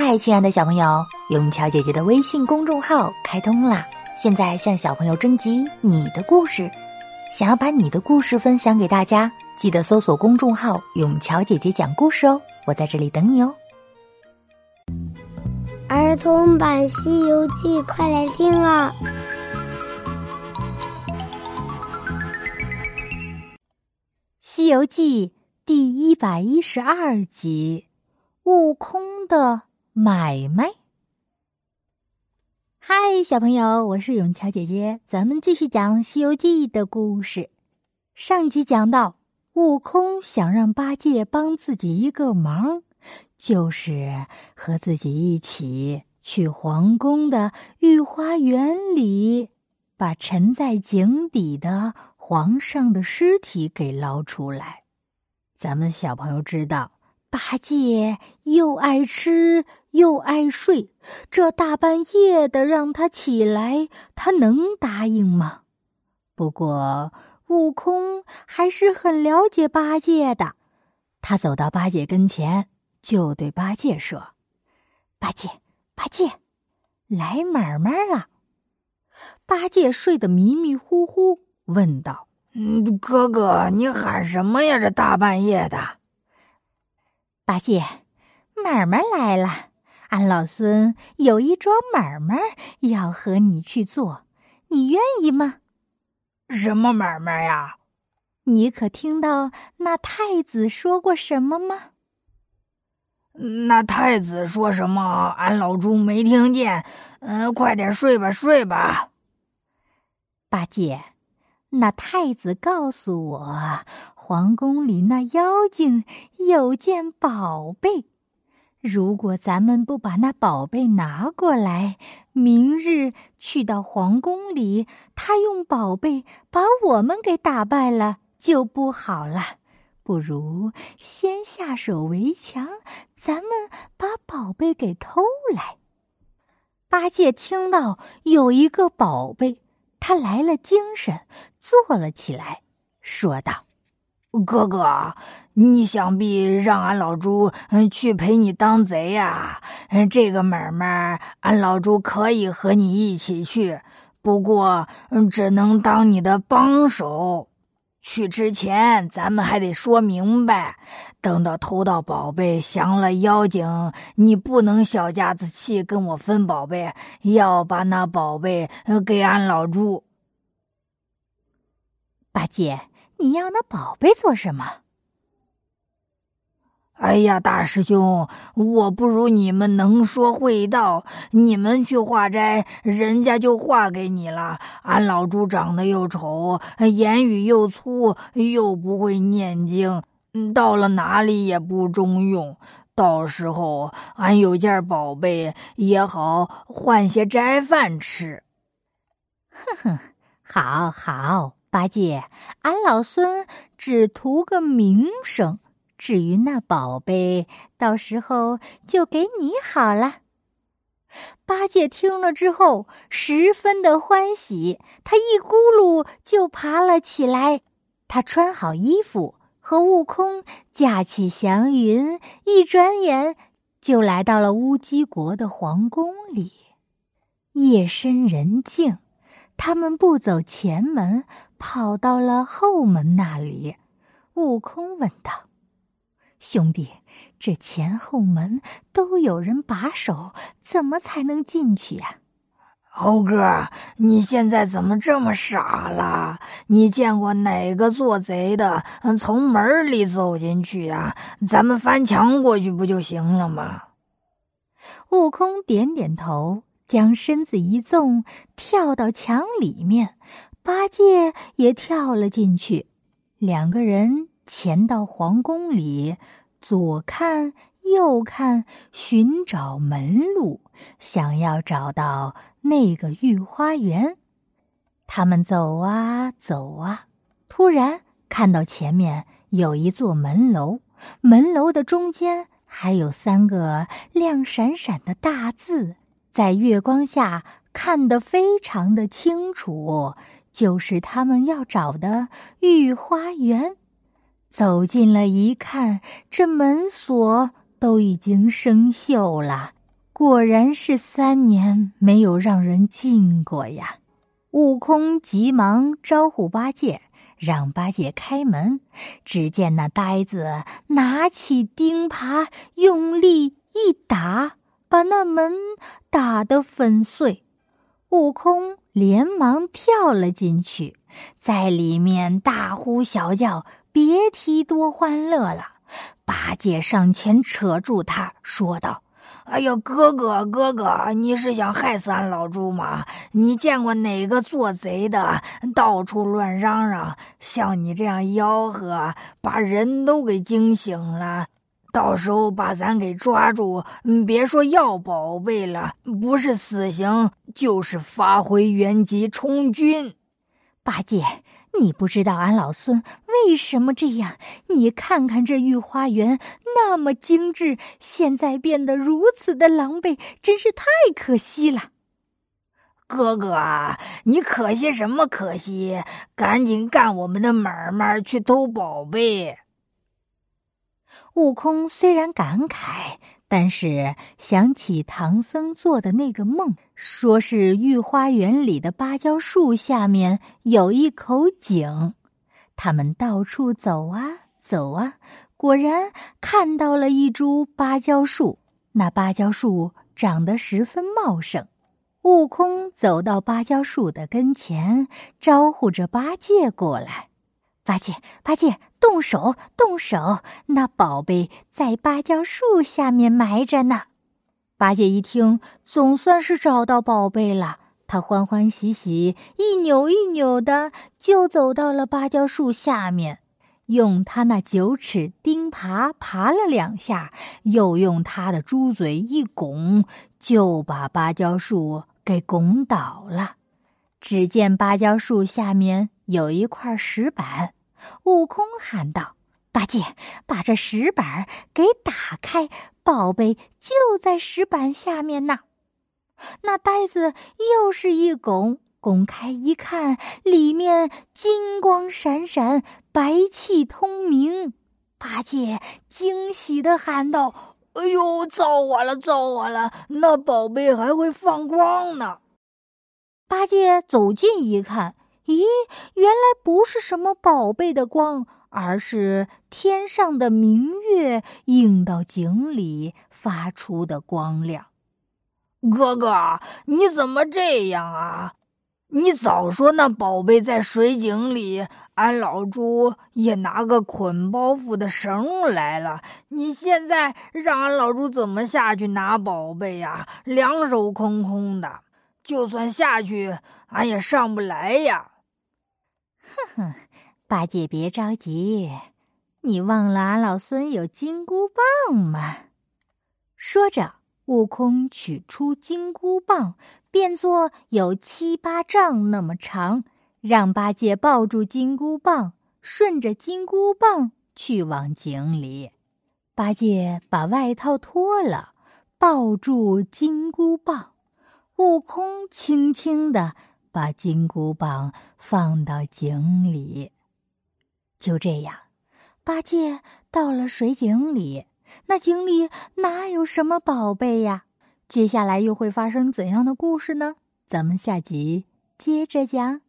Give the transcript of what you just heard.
嗨，亲爱的小朋友，永桥姐姐的微信公众号开通啦！现在向小朋友征集你的故事，想要把你的故事分享给大家，记得搜索公众号“永桥姐姐讲故事”哦，我在这里等你哦。儿童版《西游记》，快来听啊！《西游记》第一百一十二集：悟空的。买卖。嗨，小朋友，我是永桥姐姐，咱们继续讲《西游记》的故事。上集讲到，悟空想让八戒帮自己一个忙，就是和自己一起去皇宫的御花园里，把沉在井底的皇上的尸体给捞出来。咱们小朋友知道。八戒又爱吃又爱睡，这大半夜的让他起来，他能答应吗？不过悟空还是很了解八戒的，他走到八戒跟前，就对八戒说：“八戒，八戒，来买卖了。”八戒睡得迷迷糊糊，问道：“嗯，哥哥，你喊什么呀？这大半夜的。”八戒，买卖来了，俺老孙有一桩买卖要和你去做，你愿意吗？什么买卖呀？你可听到那太子说过什么吗？那太子说什么？俺老猪没听见。嗯，快点睡吧，睡吧。八戒，那太子告诉我。皇宫里那妖精有件宝贝，如果咱们不把那宝贝拿过来，明日去到皇宫里，他用宝贝把我们给打败了，就不好了。不如先下手为强，咱们把宝贝给偷来。八戒听到有一个宝贝，他来了精神，坐了起来，说道。哥哥，你想必让俺老猪嗯去陪你当贼呀？嗯，这个买卖俺老猪可以和你一起去，不过只能当你的帮手。去之前咱们还得说明白，等到偷到宝贝降了妖精，你不能小家子气跟我分宝贝，要把那宝贝给俺老猪。八戒。你要那宝贝做什么？哎呀，大师兄，我不如你们能说会道。你们去化斋，人家就化给你了。俺老猪长得又丑，言语又粗，又不会念经，到了哪里也不中用。到时候俺有件宝贝也好换些斋饭吃。哼哼，好好。八戒，俺老孙只图个名声，至于那宝贝，到时候就给你好了。八戒听了之后，十分的欢喜，他一咕噜就爬了起来。他穿好衣服，和悟空驾起祥云，一转眼就来到了乌鸡国的皇宫里。夜深人静。他们不走前门，跑到了后门那里。悟空问道：“兄弟，这前后门都有人把守，怎么才能进去呀？”猴哥，你现在怎么这么傻了？你见过哪个做贼的从门里走进去呀？咱们翻墙过去不就行了吗？悟空点点头。将身子一纵，跳到墙里面，八戒也跳了进去。两个人潜到皇宫里，左看右看，寻找门路，想要找到那个御花园。他们走啊走啊，突然看到前面有一座门楼，门楼的中间还有三个亮闪闪的大字。在月光下看得非常的清楚，就是他们要找的御花园。走近了一看，这门锁都已经生锈了，果然是三年没有让人进过呀！悟空急忙招呼八戒，让八戒开门。只见那呆子拿起钉耙，用力一打，把那门打得粉碎。悟空连忙跳了进去，在里面大呼小叫，别提多欢乐了。八戒上前扯住他，说道：“哎呀，哥哥，哥哥，你是想害死俺老猪吗？你见过哪个做贼的到处乱嚷嚷，像你这样吆喝，把人都给惊醒了？”到时候把咱给抓住，别说要宝贝了，不是死刑就是发回原籍充军。八戒，你不知道俺老孙为什么这样？你看看这御花园那么精致，现在变得如此的狼狈，真是太可惜了。哥哥啊，你可惜什么可惜？赶紧干我们的买卖去偷宝贝。悟空虽然感慨，但是想起唐僧做的那个梦，说是御花园里的芭蕉树下面有一口井，他们到处走啊走啊，果然看到了一株芭蕉树。那芭蕉树长得十分茂盛，悟空走到芭蕉树的跟前，招呼着八戒过来。八戒，八戒，动手，动手！那宝贝在芭蕉树下面埋着呢。八戒一听，总算是找到宝贝了。他欢欢喜喜，一扭一扭的就走到了芭蕉树下面，用他那九齿钉耙爬了两下，又用他的猪嘴一拱，就把芭蕉树给拱倒了。只见芭蕉树下面有一块石板。悟空喊道：“八戒，把这石板给打开，宝贝就在石板下面呢。”那呆子又是一拱，拱开一看，里面金光闪闪，白气通明。八戒惊喜的喊道：“哎呦，造化了，造化了！那宝贝还会放光呢！”八戒走近一看。咦，原来不是什么宝贝的光，而是天上的明月映到井里发出的光亮。哥哥，你怎么这样啊？你早说那宝贝在水井里，俺老猪也拿个捆包袱的绳来了。你现在让俺老猪怎么下去拿宝贝呀？两手空空的，就算下去，俺也上不来呀。哼哼，八戒别着急，你忘了俺老孙有金箍棒吗？说着，悟空取出金箍棒，变作有七八丈那么长，让八戒抱住金箍棒，顺着金箍棒去往井里。八戒把外套脱了，抱住金箍棒，悟空轻轻的。把金箍棒放到井里，就这样，八戒到了水井里。那井里哪有什么宝贝呀？接下来又会发生怎样的故事呢？咱们下集接着讲。